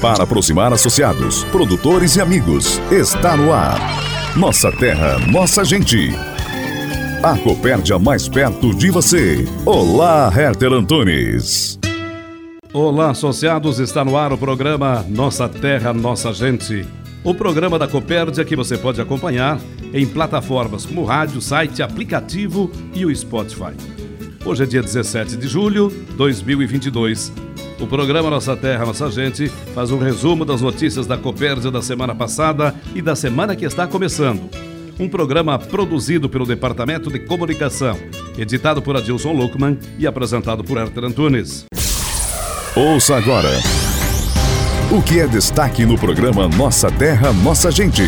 Para aproximar associados, produtores e amigos, está no ar. Nossa terra, nossa gente. A Copérdia mais perto de você. Olá, Herter Antunes. Olá, associados, está no ar o programa Nossa Terra, Nossa Gente. O programa da Copérdia que você pode acompanhar em plataformas como rádio, site, aplicativo e o Spotify. Hoje é dia 17 de julho de 2022. O programa Nossa Terra, Nossa Gente faz um resumo das notícias da Copérdia da semana passada e da semana que está começando. Um programa produzido pelo Departamento de Comunicação, editado por Adilson Luckman e apresentado por Arthur Antunes. Ouça agora. O que é destaque no programa Nossa Terra, Nossa Gente?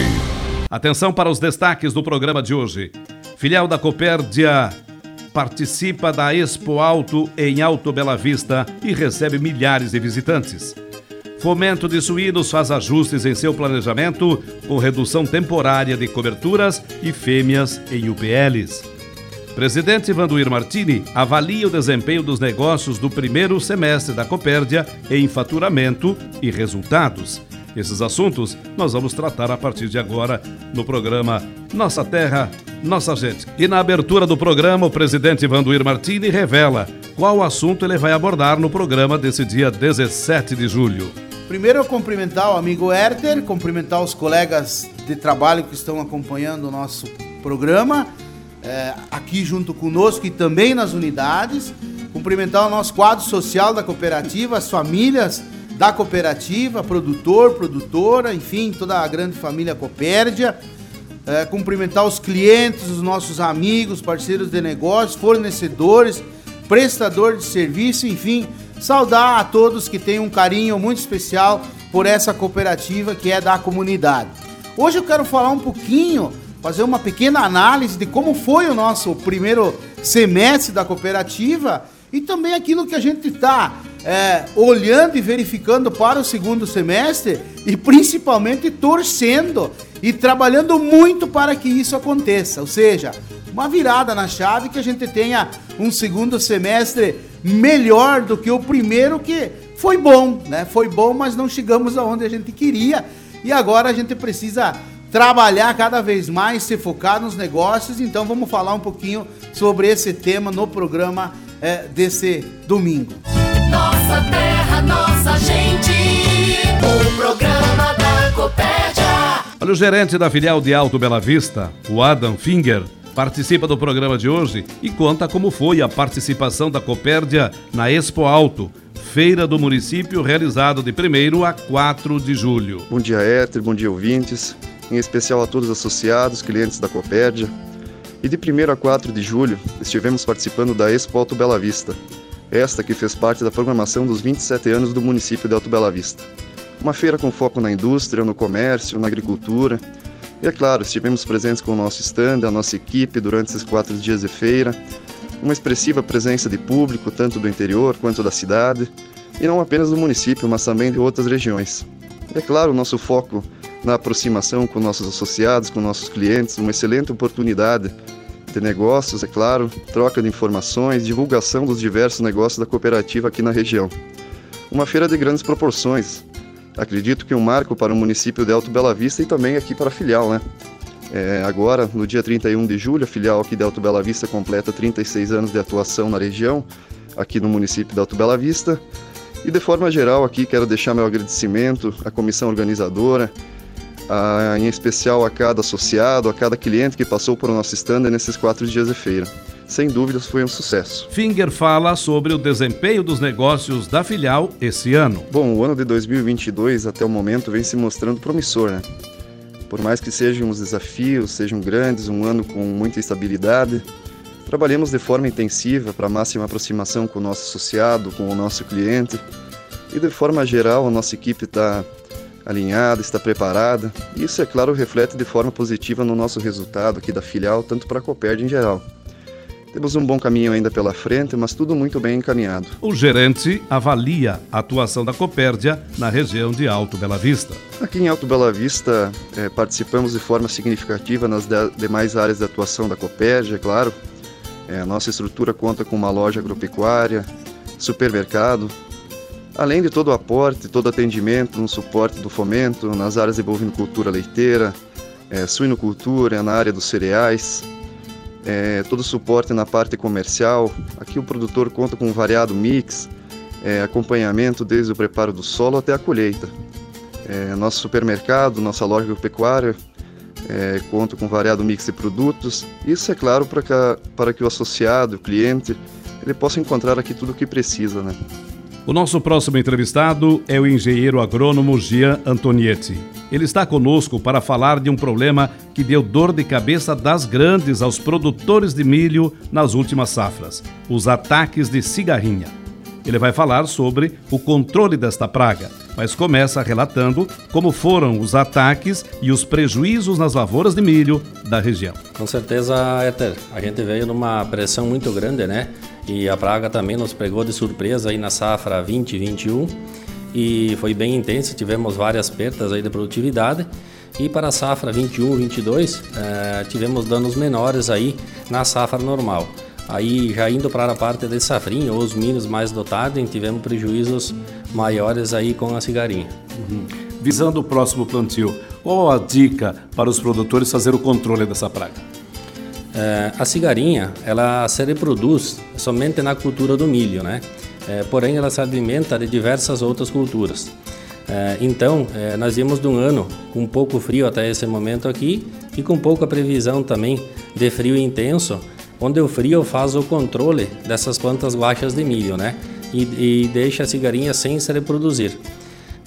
Atenção para os destaques do programa de hoje. Filial da Copérdia participa da Expo Alto em Alto Bela Vista e recebe milhares de visitantes. Fomento de Suínos faz ajustes em seu planejamento com redução temporária de coberturas e fêmeas em UPLs. Presidente Vanduir Martini avalia o desempenho dos negócios do primeiro semestre da Copérdia em faturamento e resultados. Esses assuntos nós vamos tratar a partir de agora no programa Nossa Terra, Nossa Gente. E na abertura do programa, o presidente Vanduir Martini revela qual assunto ele vai abordar no programa desse dia 17 de julho. Primeiro eu cumprimentar o amigo Herter, cumprimentar os colegas de trabalho que estão acompanhando o nosso programa, é, aqui junto conosco e também nas unidades. Cumprimentar o nosso quadro social da cooperativa, as famílias da cooperativa, produtor, produtora, enfim, toda a grande família Copérdia. É, cumprimentar os clientes, os nossos amigos, parceiros de negócios, fornecedores, prestador de serviço, enfim, saudar a todos que têm um carinho muito especial por essa cooperativa que é da comunidade. Hoje eu quero falar um pouquinho, fazer uma pequena análise de como foi o nosso primeiro semestre da cooperativa e também aquilo que a gente está é, olhando e verificando para o segundo semestre e principalmente torcendo e trabalhando muito para que isso aconteça. Ou seja, uma virada na chave que a gente tenha um segundo semestre melhor do que o primeiro, que foi bom, né? Foi bom, mas não chegamos aonde a gente queria e agora a gente precisa trabalhar cada vez mais, se focar nos negócios. Então vamos falar um pouquinho sobre esse tema no programa é, desse domingo. Nossa terra, nossa gente, o programa da Copérdia. Olha, o gerente da filial de Alto Bela Vista, o Adam Finger, participa do programa de hoje e conta como foi a participação da Copérdia na Expo Alto, feira do município realizado de 1 a 4 de julho. Bom dia, Éter, bom dia, ouvintes, em especial a todos os associados, clientes da Copérdia. E de 1 a 4 de julho estivemos participando da Expo Alto Bela Vista, esta que fez parte da programação dos 27 anos do município de Alto Bela Vista. Uma feira com foco na indústria, no comércio, na agricultura. E é claro, estivemos presentes com o nosso stand, a nossa equipe durante esses quatro dias de feira. Uma expressiva presença de público, tanto do interior quanto da cidade, e não apenas do município, mas também de outras regiões. E é claro, o nosso foco na aproximação com nossos associados, com nossos clientes, uma excelente oportunidade de negócios, é claro, troca de informações, divulgação dos diversos negócios da cooperativa aqui na região. Uma feira de grandes proporções. Acredito que um marco para o município de Alto Bela Vista e também aqui para a filial, né? É, agora, no dia 31 de julho, a filial aqui de Alto Bela Vista completa 36 anos de atuação na região, aqui no município de Alto Bela Vista. E de forma geral, aqui quero deixar meu agradecimento à comissão organizadora, a, em especial a cada associado, a cada cliente que passou por nosso stand nesses quatro dias de feira. Sem dúvidas foi um sucesso. Finger fala sobre o desempenho dos negócios da filial esse ano. Bom, o ano de 2022 até o momento vem se mostrando promissor, né? Por mais que sejam os desafios, sejam grandes, um ano com muita instabilidade, trabalhamos de forma intensiva para máxima aproximação com o nosso associado, com o nosso cliente. E de forma geral, a nossa equipe está alinhada, está preparada. Isso, é claro, reflete de forma positiva no nosso resultado aqui da filial, tanto para a Coperd em geral. Temos um bom caminho ainda pela frente, mas tudo muito bem encaminhado. O gerente avalia a atuação da Copérdia na região de Alto Bela Vista. Aqui em Alto Bela Vista, é, participamos de forma significativa nas de demais áreas de atuação da Copérdia, é claro. É, a nossa estrutura conta com uma loja agropecuária, supermercado, além de todo o aporte, todo atendimento no suporte do fomento nas áreas de bovinocultura leiteira, é, suinocultura, na área dos cereais, é, todo o suporte na parte comercial. Aqui o produtor conta com um variado mix, é, acompanhamento desde o preparo do solo até a colheita. É, nosso supermercado, nossa loja agropecuária, é, conta com um variado mix de produtos. Isso é claro para que, para que o associado, o cliente, ele possa encontrar aqui tudo o que precisa, né? O nosso próximo entrevistado é o engenheiro agrônomo Gian Antonietti. Ele está conosco para falar de um problema que deu dor de cabeça das grandes aos produtores de milho nas últimas safras: os ataques de cigarrinha. Ele vai falar sobre o controle desta praga, mas começa relatando como foram os ataques e os prejuízos nas lavouras de milho da região. Com certeza, Éter, a gente veio numa pressão muito grande, né? E a praga também nos pegou de surpresa aí na safra 2021 e foi bem intensa, tivemos várias perdas aí de produtividade. E para a safra 21, 22, eh, tivemos danos menores aí na safra normal. Aí já indo para a parte de safrinha, os milhos mais dotados, tivemos prejuízos maiores aí com a cigarinha. Uhum. Visando o próximo plantio, qual a dica para os produtores fazer o controle dessa praga? É, a cigarinha, ela se reproduz somente na cultura do milho, né? É, porém, ela se alimenta de diversas outras culturas. É, então, nós vimos de um ano com pouco frio até esse momento aqui e com pouca previsão também de frio intenso, onde o frio faz o controle dessas plantas guachas de milho, né? E, e deixa a cigarinha sem se reproduzir.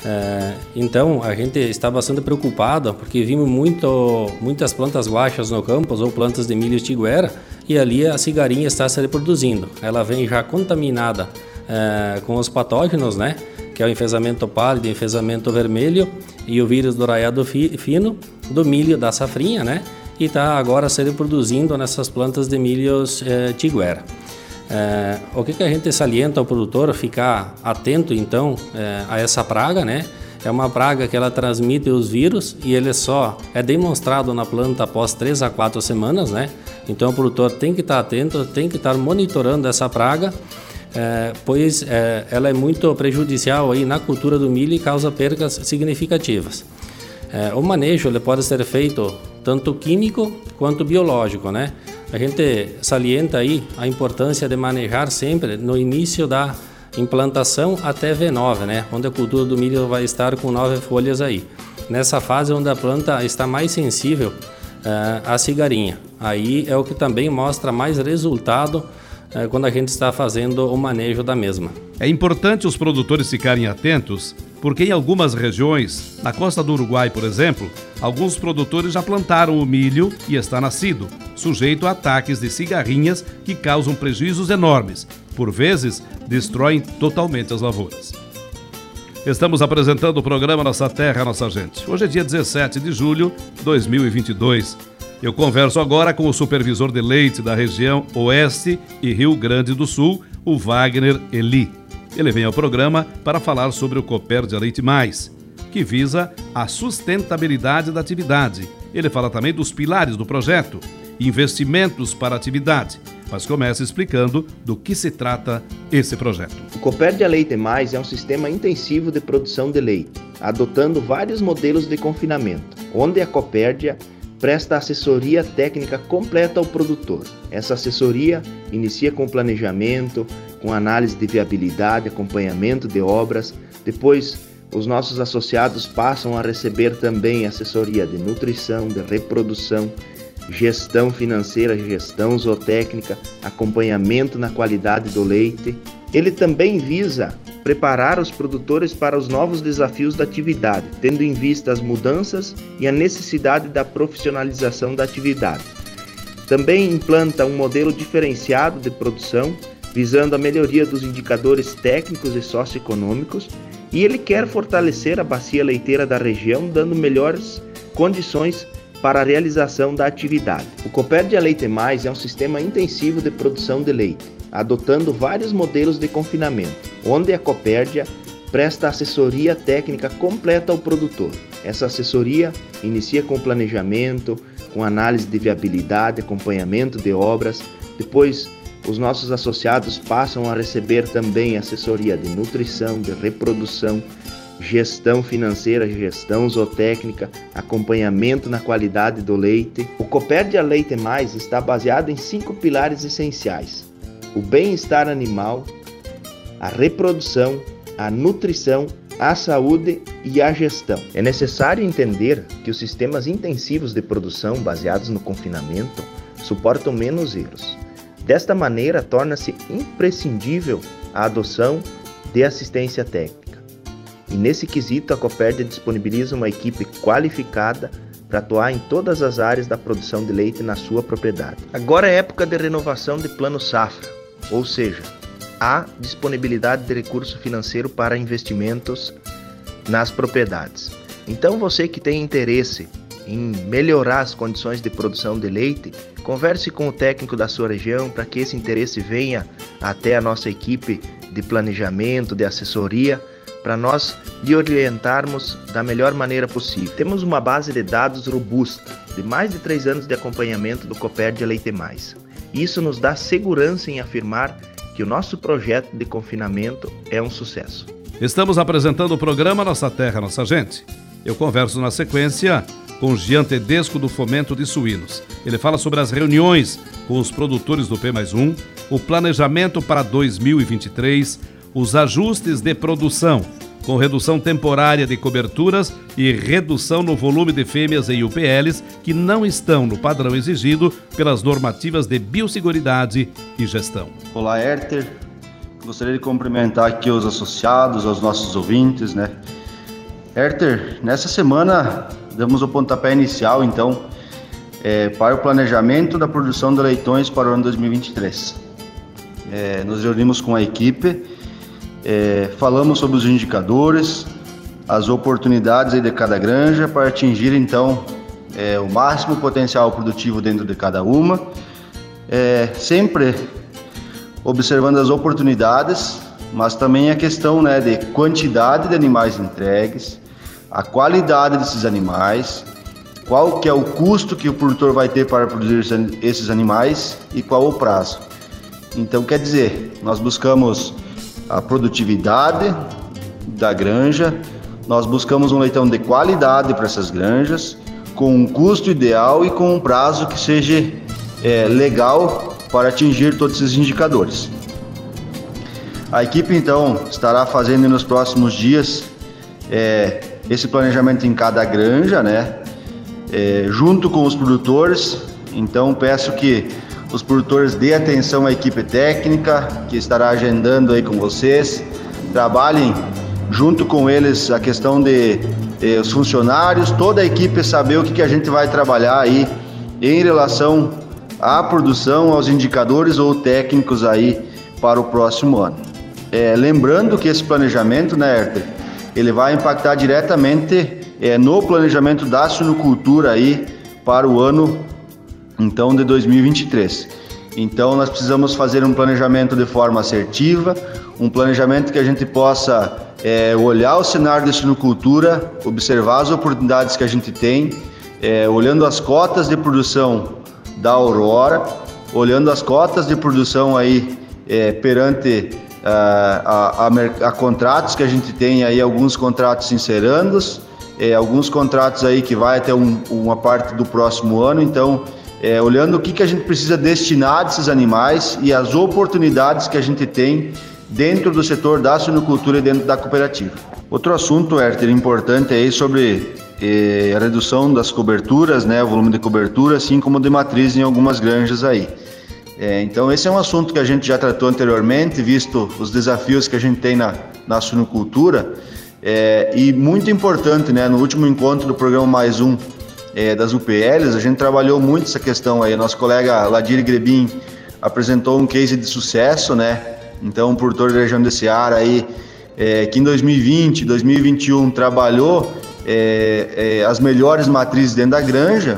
É, então a gente está bastante preocupado porque vimos muito, muitas plantas baixas no campo ou plantas de milho tiguera e ali a cigarinha está se reproduzindo. Ela vem já contaminada é, com os patógenos, né? Que é o enfesamento pálido, enfesamento vermelho e o vírus do raiado fi, fino do milho da safrinha, né? E está agora se reproduzindo nessas plantas de milhos é, tiguera. É, o que, que a gente salienta ao produtor ficar atento então é, a essa praga, né? É uma praga que ela transmite os vírus e ele só é demonstrado na planta após 3 a 4 semanas, né? Então o produtor tem que estar atento, tem que estar monitorando essa praga, é, pois é, ela é muito prejudicial aí na cultura do milho e causa perdas significativas. É, o manejo ele pode ser feito tanto químico quanto biológico, né? A gente salienta aí a importância de manejar sempre no início da implantação até V9, né? Onde a cultura do milho vai estar com nove folhas aí. Nessa fase onde a planta está mais sensível uh, à cigarinha. Aí é o que também mostra mais resultado uh, quando a gente está fazendo o manejo da mesma. É importante os produtores ficarem atentos porque em algumas regiões, na costa do Uruguai, por exemplo, alguns produtores já plantaram o milho e está nascido, sujeito a ataques de cigarrinhas que causam prejuízos enormes. Por vezes, destroem totalmente as lavouras. Estamos apresentando o programa Nossa Terra, Nossa Gente. Hoje é dia 17 de julho de 2022. Eu converso agora com o supervisor de leite da região Oeste e Rio Grande do Sul, o Wagner Eli. Ele vem ao programa para falar sobre o Copérdia Leite Mais, que visa a sustentabilidade da atividade. Ele fala também dos pilares do projeto, investimentos para a atividade, mas começa explicando do que se trata esse projeto. O Copérdia Leite Mais é um sistema intensivo de produção de leite, adotando vários modelos de confinamento, onde a Copérdia presta assessoria técnica completa ao produtor. Essa assessoria inicia com planejamento, com análise de viabilidade, acompanhamento de obras. Depois, os nossos associados passam a receber também assessoria de nutrição, de reprodução, gestão financeira, gestão zootécnica, acompanhamento na qualidade do leite. Ele também visa preparar os produtores para os novos desafios da atividade, tendo em vista as mudanças e a necessidade da profissionalização da atividade. Também implanta um modelo diferenciado de produção, visando a melhoria dos indicadores técnicos e socioeconômicos, e ele quer fortalecer a bacia leiteira da região, dando melhores condições para a realização da atividade. O Copérdia Leite Mais é um sistema intensivo de produção de leite, adotando vários modelos de confinamento, onde a Copérdia presta assessoria técnica completa ao produtor. Essa assessoria inicia com planejamento, com análise de viabilidade, acompanhamento de obras, depois os nossos associados passam a receber também assessoria de nutrição, de reprodução, gestão financeira, gestão zootécnica, acompanhamento na qualidade do leite. O Copérdia Leite Mais está baseado em cinco pilares essenciais: o bem-estar animal, a reprodução, a nutrição, a saúde e a gestão. É necessário entender que os sistemas intensivos de produção baseados no confinamento suportam menos erros. Desta maneira, torna-se imprescindível a adoção de assistência técnica. E nesse quesito, a Copérdia disponibiliza uma equipe qualificada para atuar em todas as áreas da produção de leite na sua propriedade. Agora é época de renovação de plano safra, ou seja, há disponibilidade de recurso financeiro para investimentos nas propriedades. Então, você que tem interesse em melhorar as condições de produção de leite, converse com o técnico da sua região para que esse interesse venha até a nossa equipe de planejamento, de assessoria para nós lhe orientarmos da melhor maneira possível. Temos uma base de dados robusta, de mais de três anos de acompanhamento do Copérdia Leite Mais. Isso nos dá segurança em afirmar que o nosso projeto de confinamento é um sucesso. Estamos apresentando o programa Nossa Terra, Nossa Gente. Eu converso na sequência com Gian Tedesco do Fomento de Suínos. Ele fala sobre as reuniões com os produtores do P mais 1, o planejamento para 2023, os ajustes de produção, com redução temporária de coberturas e redução no volume de fêmeas em UPLs que não estão no padrão exigido pelas normativas de biosseguridade e gestão. Olá, Herter. Gostaria de cumprimentar aqui os associados, os nossos ouvintes, né? Herter, nessa semana damos o pontapé inicial, então, é, para o planejamento da produção de leitões para o ano 2023. É, nos reunimos com a equipe é, falamos sobre os indicadores, as oportunidades de cada granja para atingir então é, o máximo potencial produtivo dentro de cada uma, é, sempre observando as oportunidades, mas também a questão né, de quantidade de animais entregues, a qualidade desses animais, qual que é o custo que o produtor vai ter para produzir esses animais e qual o prazo. Então, quer dizer, nós buscamos a produtividade da granja. Nós buscamos um leitão de qualidade para essas granjas, com um custo ideal e com um prazo que seja é, legal para atingir todos esses indicadores. A equipe então estará fazendo nos próximos dias é, esse planejamento em cada granja, né? É, junto com os produtores. Então peço que os produtores dê atenção à equipe técnica que estará agendando aí com vocês. Trabalhem junto com eles a questão de, de os funcionários, toda a equipe saber o que, que a gente vai trabalhar aí em relação à produção, aos indicadores ou técnicos aí para o próximo ano. É, lembrando que esse planejamento, né, Herter, ele vai impactar diretamente é, no planejamento da suinocultura aí para o ano então de 2023. Então nós precisamos fazer um planejamento de forma assertiva, um planejamento que a gente possa é, olhar o cenário da sinocultura, observar as oportunidades que a gente tem, é, olhando as cotas de produção da Aurora, olhando as cotas de produção aí é, perante a, a, a, a, contratos que a gente tem aí, alguns contratos sincerandos, é, alguns contratos aí que vai até um, uma parte do próximo ano, então é, olhando o que, que a gente precisa destinar desses animais e as oportunidades que a gente tem dentro do setor da suinocultura e dentro da cooperativa. Outro assunto, Herter, importante aí sobre eh, a redução das coberturas, né, o volume de cobertura, assim como de matriz em algumas granjas aí. É, então esse é um assunto que a gente já tratou anteriormente, visto os desafios que a gente tem na, na suinocultura. É, e muito importante, né, no último encontro do programa Mais Um é, das UPLs, a gente trabalhou muito essa questão aí. Nosso colega Ladir Grebin apresentou um case de sucesso, né? Então, um produtor da região de Seara aí, é, que em 2020, 2021 trabalhou é, é, as melhores matrizes dentro da granja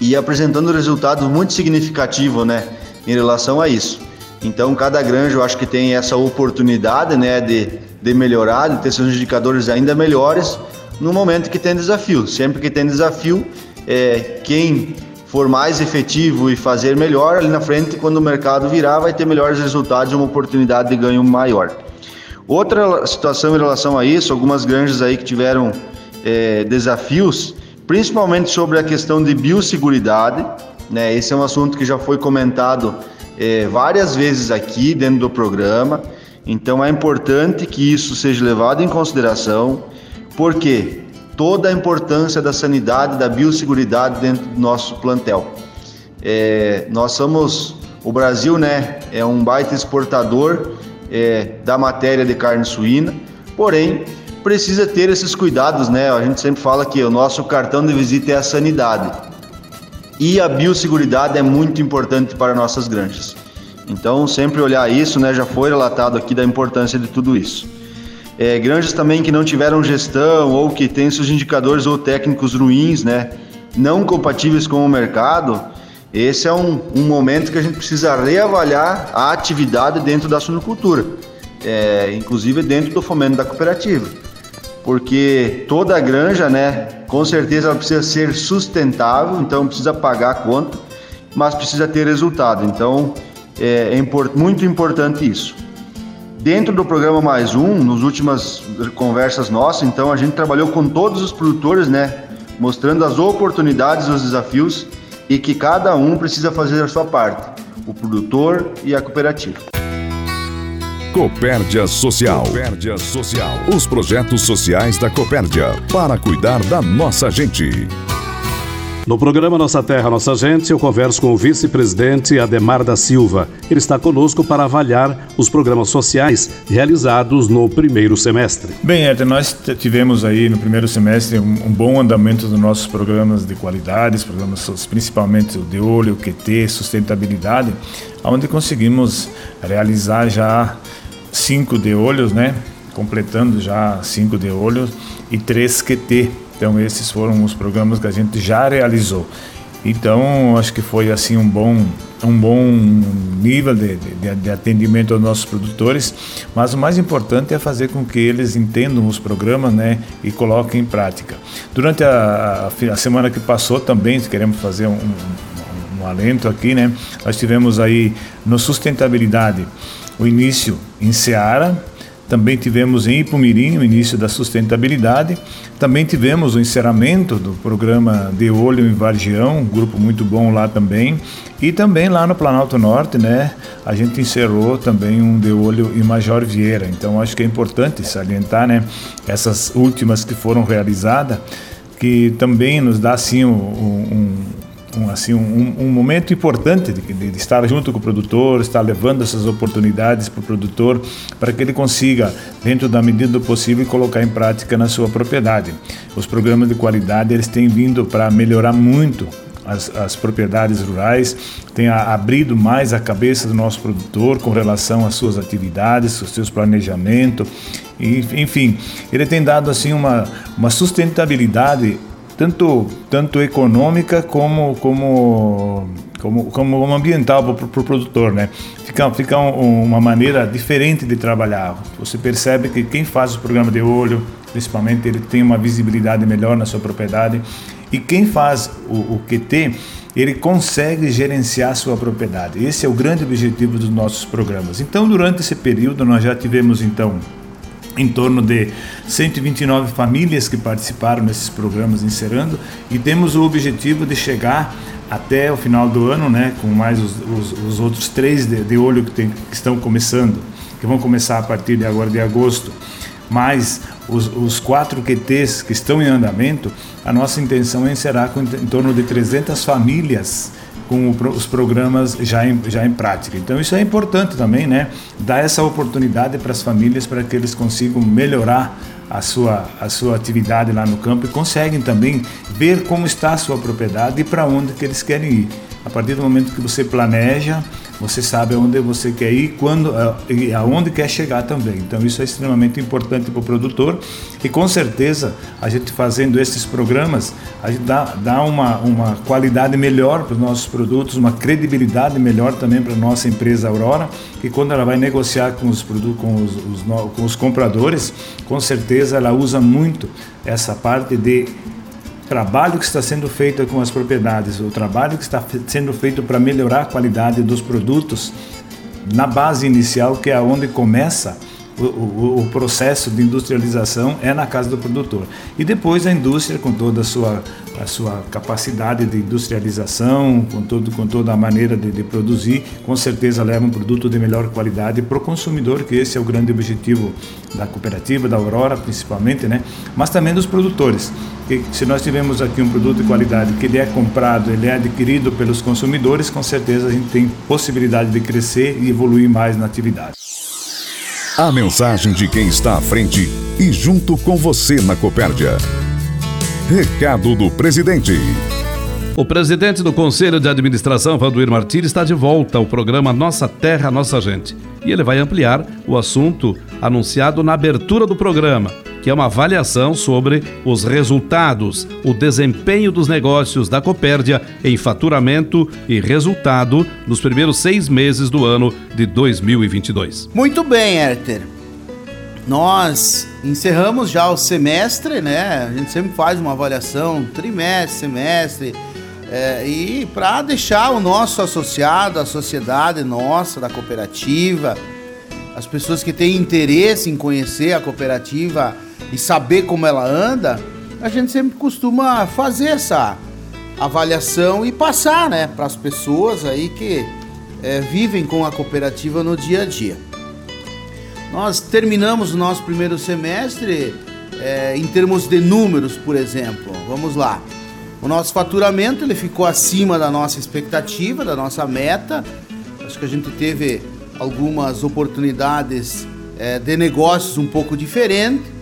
e apresentando resultados muito significativos, né, em relação a isso. Então, cada granja eu acho que tem essa oportunidade, né, de, de melhorar, de ter seus indicadores ainda melhores no momento que tem desafio. Sempre que tem desafio, é, quem for mais efetivo e fazer melhor ali na frente, quando o mercado virar, vai ter melhores resultados e uma oportunidade de ganho maior. Outra situação em relação a isso, algumas granjas aí que tiveram é, desafios, principalmente sobre a questão de biosseguridade, né? Esse é um assunto que já foi comentado é, várias vezes aqui dentro do programa. Então é importante que isso seja levado em consideração, porque toda a importância da sanidade, da biosseguridade dentro do nosso plantel. É, nós somos o Brasil, né? É um baita exportador é, da matéria de carne suína, porém precisa ter esses cuidados, né? A gente sempre fala que o nosso cartão de visita é a sanidade e a biosseguridade é muito importante para nossas granjas. Então sempre olhar isso, né? Já foi relatado aqui da importância de tudo isso. É, granjas também que não tiveram gestão ou que têm seus indicadores ou técnicos ruins, né? Não compatíveis com o mercado, esse é um, um momento que a gente precisa reavaliar a atividade dentro da suinocultura, é, inclusive dentro do fomento da cooperativa. Porque toda granja, né, com certeza ela precisa ser sustentável, então precisa pagar a conta, mas precisa ter resultado. Então é, é import, muito importante isso. Dentro do programa Mais Um, nas últimas conversas nossas, então a gente trabalhou com todos os produtores, né, mostrando as oportunidades os desafios e que cada um precisa fazer a sua parte, o produtor e a cooperativa. Copérdia Social. Copérdia Social. Os projetos sociais da Copérdia para cuidar da nossa gente. No programa Nossa Terra, Nossa Gente, eu converso com o vice-presidente Ademar da Silva. Ele está conosco para avaliar os programas sociais realizados no primeiro semestre. Bem, Eder, nós tivemos aí no primeiro semestre um, um, bom andamento dos nossos programas de qualidade, programas principalmente o de olho, QT, sustentabilidade, onde conseguimos realizar já cinco de olhos, né? Completando já cinco de olhos e três QT então esses foram os programas que a gente já realizou. Então acho que foi assim um bom um bom nível de, de, de, atendimento aos nossos produtores, mas o mais importante é fazer com que eles entendam os programas, né, e coloquem em prática. Durante a, a, semana que passou também queremos fazer um, um, um alento aqui, né, nós tivemos aí no sustentabilidade o início em Seara, também tivemos em Ipumirim o início da sustentabilidade. Também tivemos o encerramento do programa De Olho em Vargião, um grupo muito bom lá também. E também lá no Planalto Norte, né, a gente encerrou também um De Olho em Major Vieira. Então acho que é importante salientar, né, essas últimas que foram realizadas, que também nos dá assim um, um um, assim, um, um momento importante de, de, de, estar junto com o produtor, estar levando essas oportunidades para o produtor, para que ele consiga, dentro da medida do possível, colocar em prática na sua propriedade. Os programas de qualidade eles têm vindo para melhorar muito as, as, propriedades rurais, tem abrido mais a cabeça do nosso produtor com relação às suas atividades, os seus planejamentos, enfim, ele tem dado assim uma, uma sustentabilidade tanto, tanto econômica como, como, como, como ambiental para o pro produtor, né? Fica, fica um, uma maneira diferente de trabalhar. Você percebe que quem faz o programa de olho, principalmente, ele tem uma visibilidade melhor na sua propriedade. E quem faz o, o QT, ele consegue gerenciar sua propriedade. Esse é o grande objetivo dos nossos programas. Então, durante esse período, nós já tivemos, então, em torno de 129 famílias que participaram nesses programas encerrando e temos o objetivo de chegar até o final do ano, né, com mais os, os, os outros três de, de olho que, tem, que, estão começando, que vão começar a partir de agora de agosto, mais os, os quatro QTs que estão em andamento, a nossa intenção é encerrar com em torno de 300 famílias com os programas já em, já em prática. Então isso é importante também, né? Dar essa oportunidade para as famílias para que eles consigam melhorar a sua, a sua atividade lá no campo e conseguem também ver como está a sua propriedade e para onde que eles querem ir. A partir do momento que você planeja, você sabe aonde você quer ir quando, e aonde quer chegar também. Então isso é extremamente importante para o produtor e com certeza a gente fazendo esses programas, a gente dá, dá uma, uma qualidade melhor para os nossos produtos, uma credibilidade melhor também para a nossa empresa Aurora, que quando ela vai negociar com os, produtos, com os, os, com os compradores, com certeza ela usa muito essa parte de trabalho que está sendo feito com as propriedades, o trabalho que está sendo feito para melhorar a qualidade dos produtos na base inicial, que é onde começa o, o, o, processo de industrialização é na casa do produtor. E depois a indústria, com toda a sua, a sua capacidade de industrialização, com, todo, com toda a maneira de, de produzir, com certeza leva um produto de melhor qualidade para o consumidor, que esse é o grande objetivo da cooperativa, da Aurora principalmente, né? mas também dos produtores. Se nós tivermos aqui um produto de qualidade que ele é comprado, ele é adquirido pelos consumidores, com certeza a gente tem possibilidade de crescer e evoluir mais na atividade. A mensagem de quem está à frente e junto com você na Copérdia. Recado do presidente. O presidente do Conselho de Administração, Valdoir Martins, está de volta ao programa Nossa Terra, Nossa Gente. E ele vai ampliar o assunto anunciado na abertura do programa que é uma avaliação sobre os resultados, o desempenho dos negócios da Copérdia em faturamento e resultado nos primeiros seis meses do ano de 2022. Muito bem, Herter. Nós encerramos já o semestre, né? A gente sempre faz uma avaliação trimestre, semestre, é, e para deixar o nosso associado, a sociedade nossa, da cooperativa, as pessoas que têm interesse em conhecer a cooperativa e saber como ela anda, a gente sempre costuma fazer essa avaliação e passar, né, para as pessoas aí que é, vivem com a cooperativa no dia a dia. Nós terminamos o nosso primeiro semestre é, em termos de números, por exemplo. Vamos lá. O nosso faturamento ele ficou acima da nossa expectativa, da nossa meta. Acho que a gente teve algumas oportunidades é, de negócios um pouco diferentes.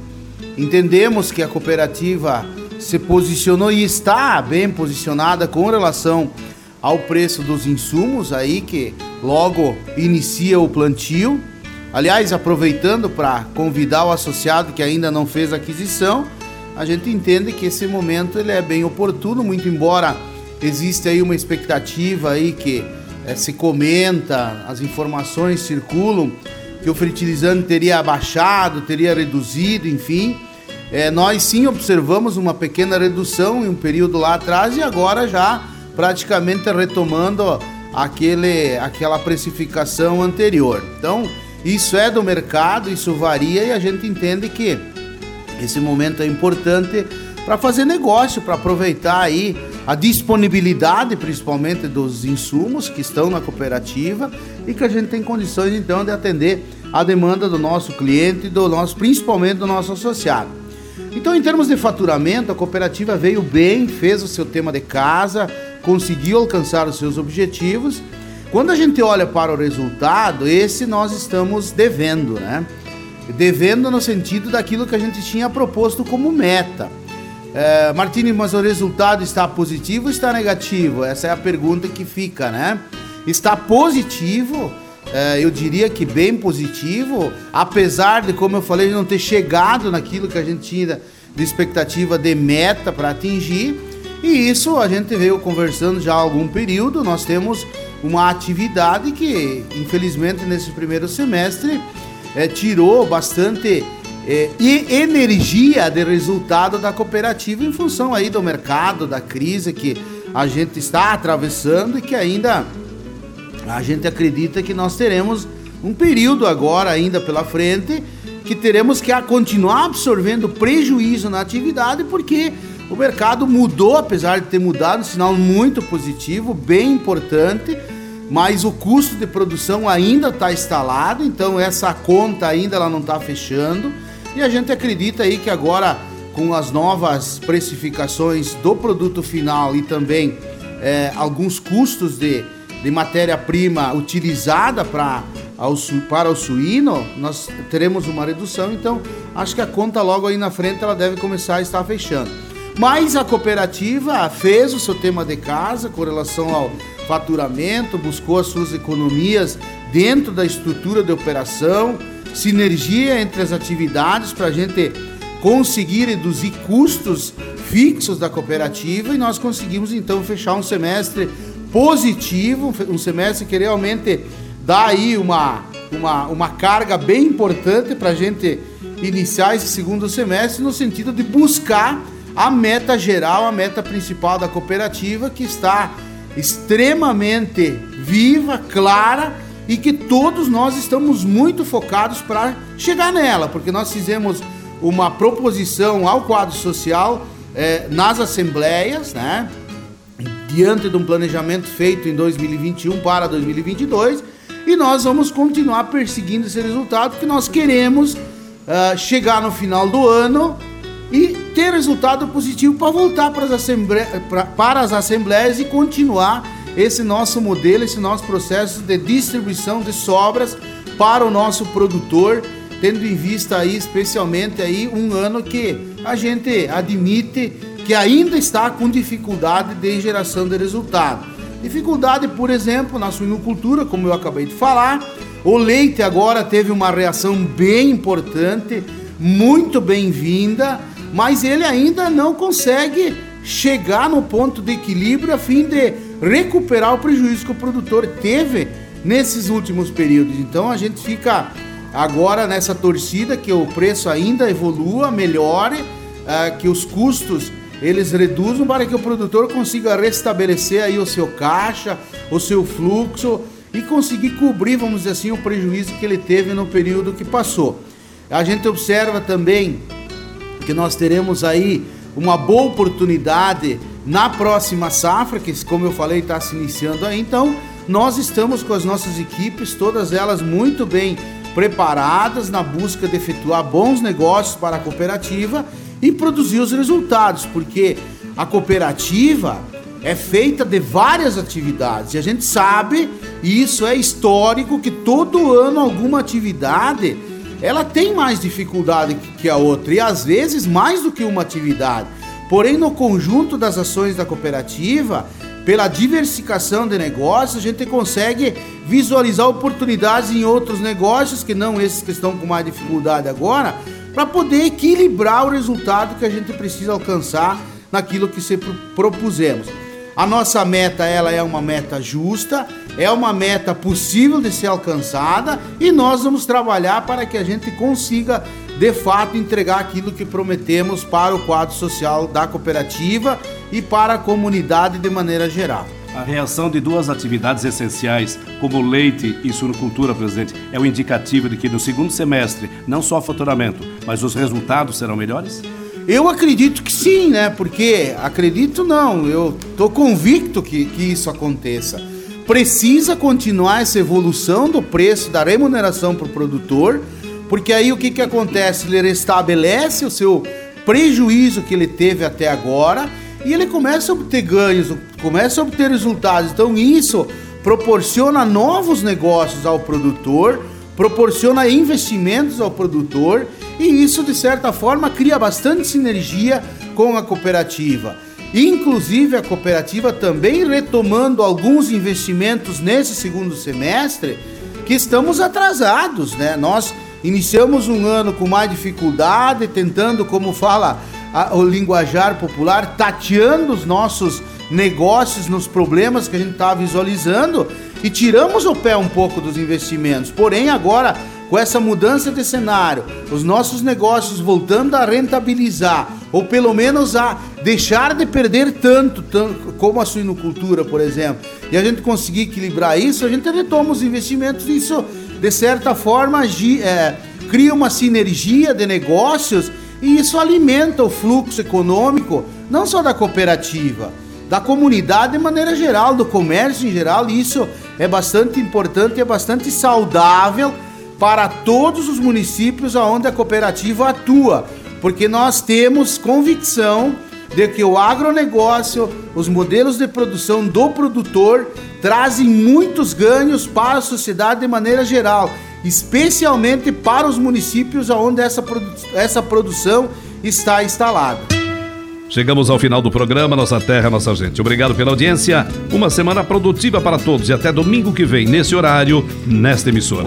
Entendemos que a cooperativa se posicionou e está bem posicionada com relação ao preço dos insumos aí que logo inicia o plantio. Aliás, aproveitando para convidar o associado que ainda não fez aquisição, a gente entende que esse momento ele é bem oportuno, muito embora existe aí uma expectativa aí que é, se comenta, as informações circulam que o fertilizante teria abaixado, teria reduzido, enfim é, nós sim observamos uma pequena redução em um período lá atrás e agora já praticamente retomando aquele, aquela precificação anterior. Então, isso é do mercado, isso varia e a gente entende que esse momento é importante para fazer negócio, para aproveitar aí a disponibilidade, principalmente dos insumos que estão na cooperativa e que a gente tem condições então de atender a demanda do nosso cliente, do nosso, principalmente do nosso associado. Então, em termos de faturamento, a cooperativa veio bem, fez o seu tema de casa, conseguiu alcançar os seus objetivos. Quando a gente olha para o resultado, esse nós estamos devendo, né? Devendo no sentido daquilo que a gente tinha proposto como meta. É, Martini, mas o resultado está positivo ou está negativo? Essa é a pergunta que fica, né? Está positivo é, eu diria que bem positivo, apesar de, como eu falei, não ter chegado naquilo que a gente tinha de expectativa de meta para atingir. E isso a gente veio conversando já há algum período. Nós temos uma atividade que, infelizmente, nesse primeiro semestre, é, tirou bastante é, energia de resultado da cooperativa em função aí do mercado, da crise que a gente está atravessando e que ainda a gente acredita que nós teremos um período agora ainda pela frente que teremos que continuar absorvendo prejuízo na atividade porque o mercado mudou, apesar de ter mudado, um sinal muito positivo, bem importante, mas o custo de produção ainda está instalado, então essa conta ainda ela não está fechando e a gente acredita aí que agora com as novas precificações do produto final e também é, alguns custos de, de matéria-prima utilizada pra, ao, para o suíno, nós teremos uma redução. Então, acho que a conta logo aí na frente ela deve começar a estar fechando. Mas a cooperativa fez o seu tema de casa com relação ao faturamento, buscou as suas economias dentro da estrutura de operação, sinergia entre as atividades para a gente conseguir reduzir custos fixos da cooperativa e nós conseguimos então fechar um semestre positivo, um semestre que realmente dá aí uma, uma, uma carga bem importante para a gente iniciar esse segundo semestre no sentido de buscar a meta geral, a meta principal da cooperativa que está extremamente viva, clara e que todos nós estamos muito focados para chegar nela, porque nós fizemos uma proposição ao quadro social eh, nas assembleias, né? Diante de um planejamento feito em 2021 para 2022, e nós vamos continuar perseguindo esse resultado, porque nós queremos ah, chegar no final do ano e ter resultado positivo para voltar para as, para as assembleias e continuar esse nosso modelo, esse nosso processo de distribuição de sobras para o nosso produtor, tendo em vista aí especialmente aí um ano que a gente admite que ainda está com dificuldade de geração de resultado. Dificuldade, por exemplo, na suinocultura, como eu acabei de falar. O leite agora teve uma reação bem importante, muito bem-vinda, mas ele ainda não consegue chegar no ponto de equilíbrio a fim de recuperar o prejuízo que o produtor teve nesses últimos períodos. Então a gente fica agora nessa torcida que o preço ainda evolua, melhore, ah, que os custos eles reduzam para que o produtor consiga restabelecer aí o seu caixa, o seu fluxo e conseguir cobrir, vamos dizer assim, o prejuízo que ele teve no período que passou. A gente observa também que nós teremos aí uma boa oportunidade na próxima safra, que como eu falei está se iniciando aí. Então, nós estamos com as nossas equipes, todas elas muito bem preparadas na busca de efetuar bons negócios para a cooperativa e produzir os resultados, porque a cooperativa é feita de várias atividades e a gente sabe, e isso é histórico, que todo ano alguma atividade ela tem mais dificuldade que- que a outra e às vezes mais do que uma atividade. Porém, no conjunto das ações da cooperativa, pela diversificação de negócios, a gente consegue visualizar oportunidades em outros negócios que não esses que estão com mais dificuldade agora, para poder equilibrar o resultado que a gente precisa alcançar naquilo que se pro- propusemos. A nossa meta, ela é uma meta justa, é uma meta possível de ser alcançada e nós vamos trabalhar para que a gente consiga, de fato, entregar aquilo que prometemos para o quadro social da cooperativa e para a comunidade de maneira geral. A reação de duas atividades essenciais, como leite e suinocultura, presidente, é o indicativo de que no segundo semestre, não só o faturamento, mas os resultados serão melhores? Eu acredito que sim, né? Porque acredito não, eu tô convicto que, que isso aconteça. Precisa continuar essa evolução do preço da remuneração para o produtor, porque aí o que, que acontece? Ele restabelece o seu prejuízo que ele teve até agora e ele começa a obter ganhos, começa a obter resultados. Então isso proporciona novos negócios ao produtor, proporciona investimentos ao produtor e isso de certa forma cria bastante sinergia com a cooperativa. Inclusive a cooperativa também retomando alguns investimentos nesse segundo semestre que estamos atrasados, né? Nós iniciamos um ano com mais dificuldade, tentando, como fala a- o linguajar popular, tateando os nossos negócios nos problemas que a gente está visualizando e tiramos o pé um pouco dos investimentos. Porém, agora, com essa mudança de cenário, os nossos negócios voltando a rentabilizar, ou pelo menos a deixar de perder tanto, tanto como a suinocultura, por exemplo, e a gente conseguir equilibrar isso, a gente retoma os investimentos isso, de certa forma, é, cria uma sinergia de negócios e isso alimenta o fluxo econômico, não só da cooperativa, da comunidade de maneira geral, do comércio em geral, e isso é bastante importante é bastante saudável para todos os municípios onde a cooperativa atua, porque nós temos convicção de que o agronegócio, os modelos de produção do produtor trazem muitos ganhos para a sociedade de maneira geral, especialmente para os municípios onde essa, produ essa produção está instalada. Chegamos ao final do programa Nossa Terra, Nossa Gente. Obrigado pela audiência. Uma semana produtiva para todos e até domingo que vem, nesse horário, nesta emissora.